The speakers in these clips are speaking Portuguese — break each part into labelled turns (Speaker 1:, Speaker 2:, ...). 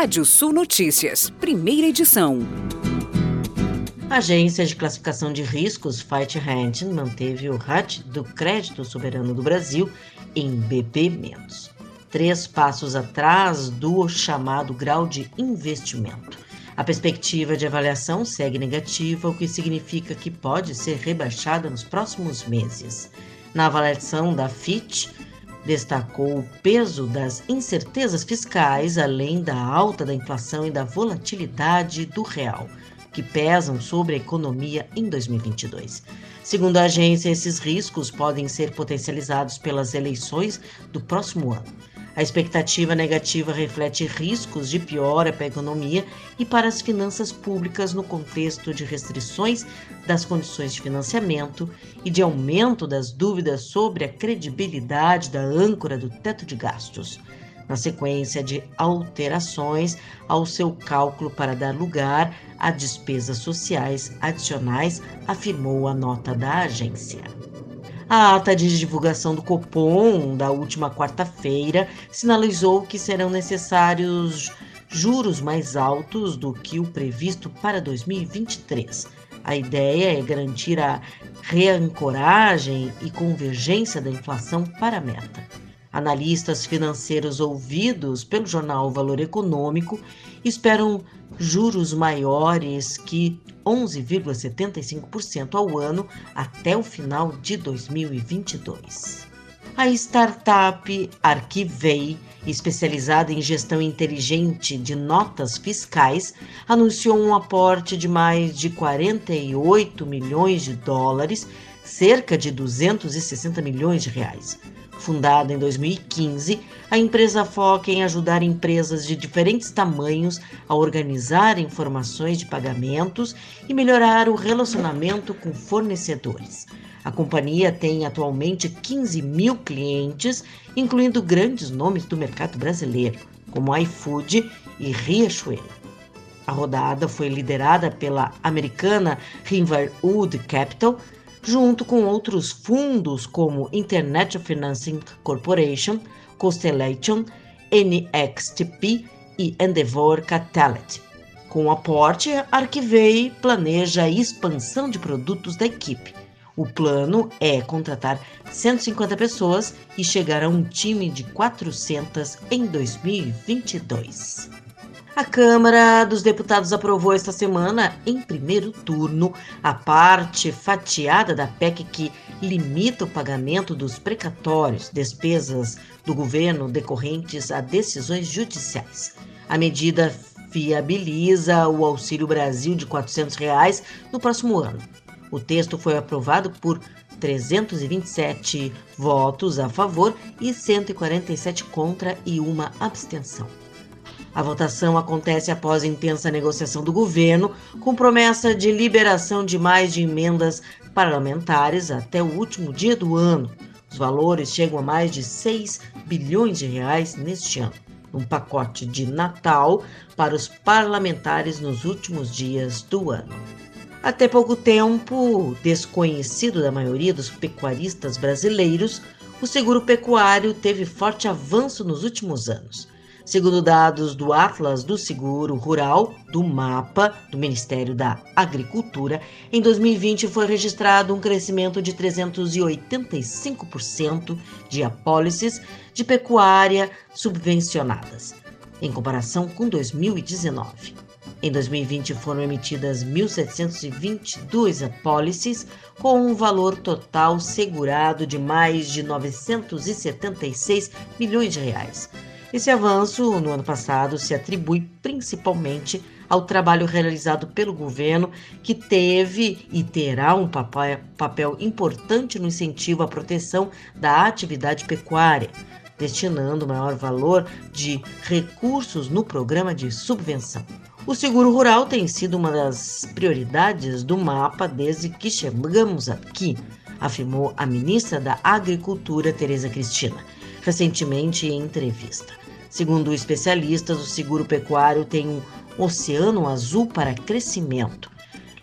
Speaker 1: Rádio Sul Notícias, primeira edição.
Speaker 2: A agência de classificação de riscos Fight Hand manteve o RAT do Crédito Soberano do Brasil em BB-, três passos atrás do chamado grau de investimento. A perspectiva de avaliação segue negativa, o que significa que pode ser rebaixada nos próximos meses. Na avaliação da FIT, destacou o peso das incertezas fiscais, além da alta da inflação e da volatilidade do real, que pesam sobre a economia em 2022. Segundo a agência, esses riscos podem ser potencializados pelas eleições do próximo ano. A expectativa negativa reflete riscos de piora para a economia e para as finanças públicas no contexto de restrições das condições de financiamento e de aumento das dúvidas sobre a credibilidade da âncora do teto de gastos, na sequência de alterações ao seu cálculo para dar lugar a despesas sociais adicionais, afirmou a nota da agência. A ata de divulgação do Copom da última quarta-feira sinalizou que serão necessários juros mais altos do que o previsto para 2023. A ideia é garantir a reancoragem e convergência da inflação para a meta. Analistas financeiros ouvidos pelo jornal Valor Econômico esperam juros maiores que 11,75% ao ano até o final de 2022. A startup Arquivei, especializada em gestão inteligente de notas fiscais, anunciou um aporte de mais de 48 milhões de dólares, cerca de 260 milhões de reais Fundada em 2015, a empresa foca em ajudar empresas de diferentes tamanhos a organizar informações de pagamentos e melhorar o relacionamento com fornecedores. A companhia tem atualmente 15 mil clientes, incluindo grandes nomes do mercado brasileiro, como iFood e Riachuelo. A rodada foi liderada pela americana Riverwood Capital, junto com outros fundos como Internet Financing Corporation, Constellation, NXTP e Endeavor Catalyst. Com o aporte, Arquivei planeja a expansão de produtos da equipe. O plano é contratar 150 pessoas e chegar a um time de 400 em 2022. A Câmara dos Deputados aprovou esta semana, em primeiro turno, a parte fatiada da PEC que limita o pagamento dos precatórios, despesas do governo decorrentes a decisões judiciais. A medida viabiliza o Auxílio Brasil de 400 reais no próximo ano. O texto foi aprovado por 327 votos a favor e 147 contra e uma abstenção. A votação acontece após intensa negociação do governo, com promessa de liberação de mais de emendas parlamentares até o último dia do ano. Os valores chegam a mais de 6 bilhões de reais neste ano, um pacote de Natal para os parlamentares nos últimos dias do ano. Até pouco tempo, desconhecido da maioria dos pecuaristas brasileiros, o seguro pecuário teve forte avanço nos últimos anos. Segundo dados do Atlas do Seguro Rural, do MAPA, do Ministério da Agricultura, em 2020 foi registrado um crescimento de 385% de apólices de pecuária subvencionadas, em comparação com 2019. Em 2020 foram emitidas 1.722 apólices, com um valor total segurado de mais de 976 milhões de reais esse avanço no ano passado se atribui principalmente ao trabalho realizado pelo governo, que teve e terá um papel importante no incentivo à proteção da atividade pecuária, destinando maior valor de recursos no programa de subvenção. O seguro rural tem sido uma das prioridades do mapa desde que chegamos aqui, afirmou a ministra da Agricultura, Tereza Cristina recentemente em entrevista. Segundo especialistas, o seguro pecuário tem um oceano azul para crescimento,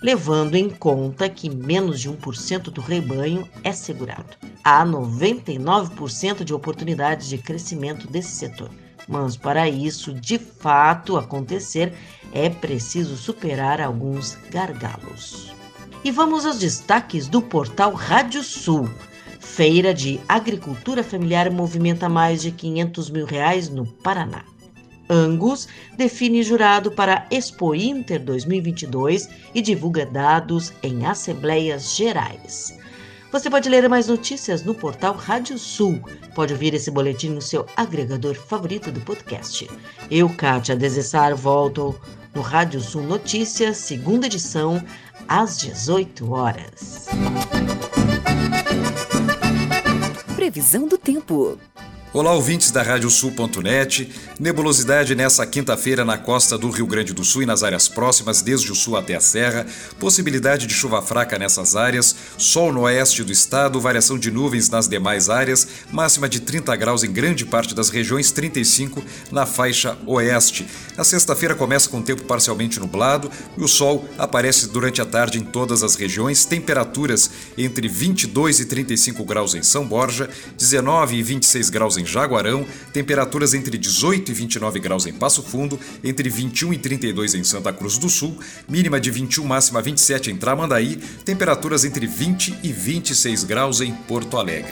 Speaker 2: levando em conta que menos de 1% do rebanho é segurado. Há 99% de oportunidades de crescimento desse setor. Mas para isso de fato acontecer, é preciso superar alguns gargalos. E vamos aos destaques do portal Rádio Sul. Feira de Agricultura Familiar movimenta mais de 500 mil reais no Paraná. Angus define jurado para Expo Inter 2022 e divulga dados em assembleias gerais. Você pode ler mais notícias no portal Rádio Sul. Pode ouvir esse boletim no seu agregador favorito do podcast. Eu, Kátia Desessar, volto no Rádio Sul Notícias, segunda edição, às 18 horas.
Speaker 1: Previsão do tempo.
Speaker 3: Olá, ouvintes da Radiosul.net. Nebulosidade nessa quinta-feira na costa do Rio Grande do Sul e nas áreas próximas, desde o sul até a serra. Possibilidade de chuva fraca nessas áreas. Sol no oeste do estado, variação de nuvens nas demais áreas. Máxima de 30 graus em grande parte das regiões, 35 na faixa oeste. A sexta-feira começa com tempo parcialmente nublado e o sol aparece durante a tarde em todas as regiões. Temperaturas entre 22 e 35 graus em São Borja, 19 e 26 graus em em Jaguarão, temperaturas entre 18 e 29 graus em Passo Fundo, entre 21 e 32 em Santa Cruz do Sul, mínima de 21, máxima 27 em Tramandaí, temperaturas entre 20 e 26 graus em Porto Alegre.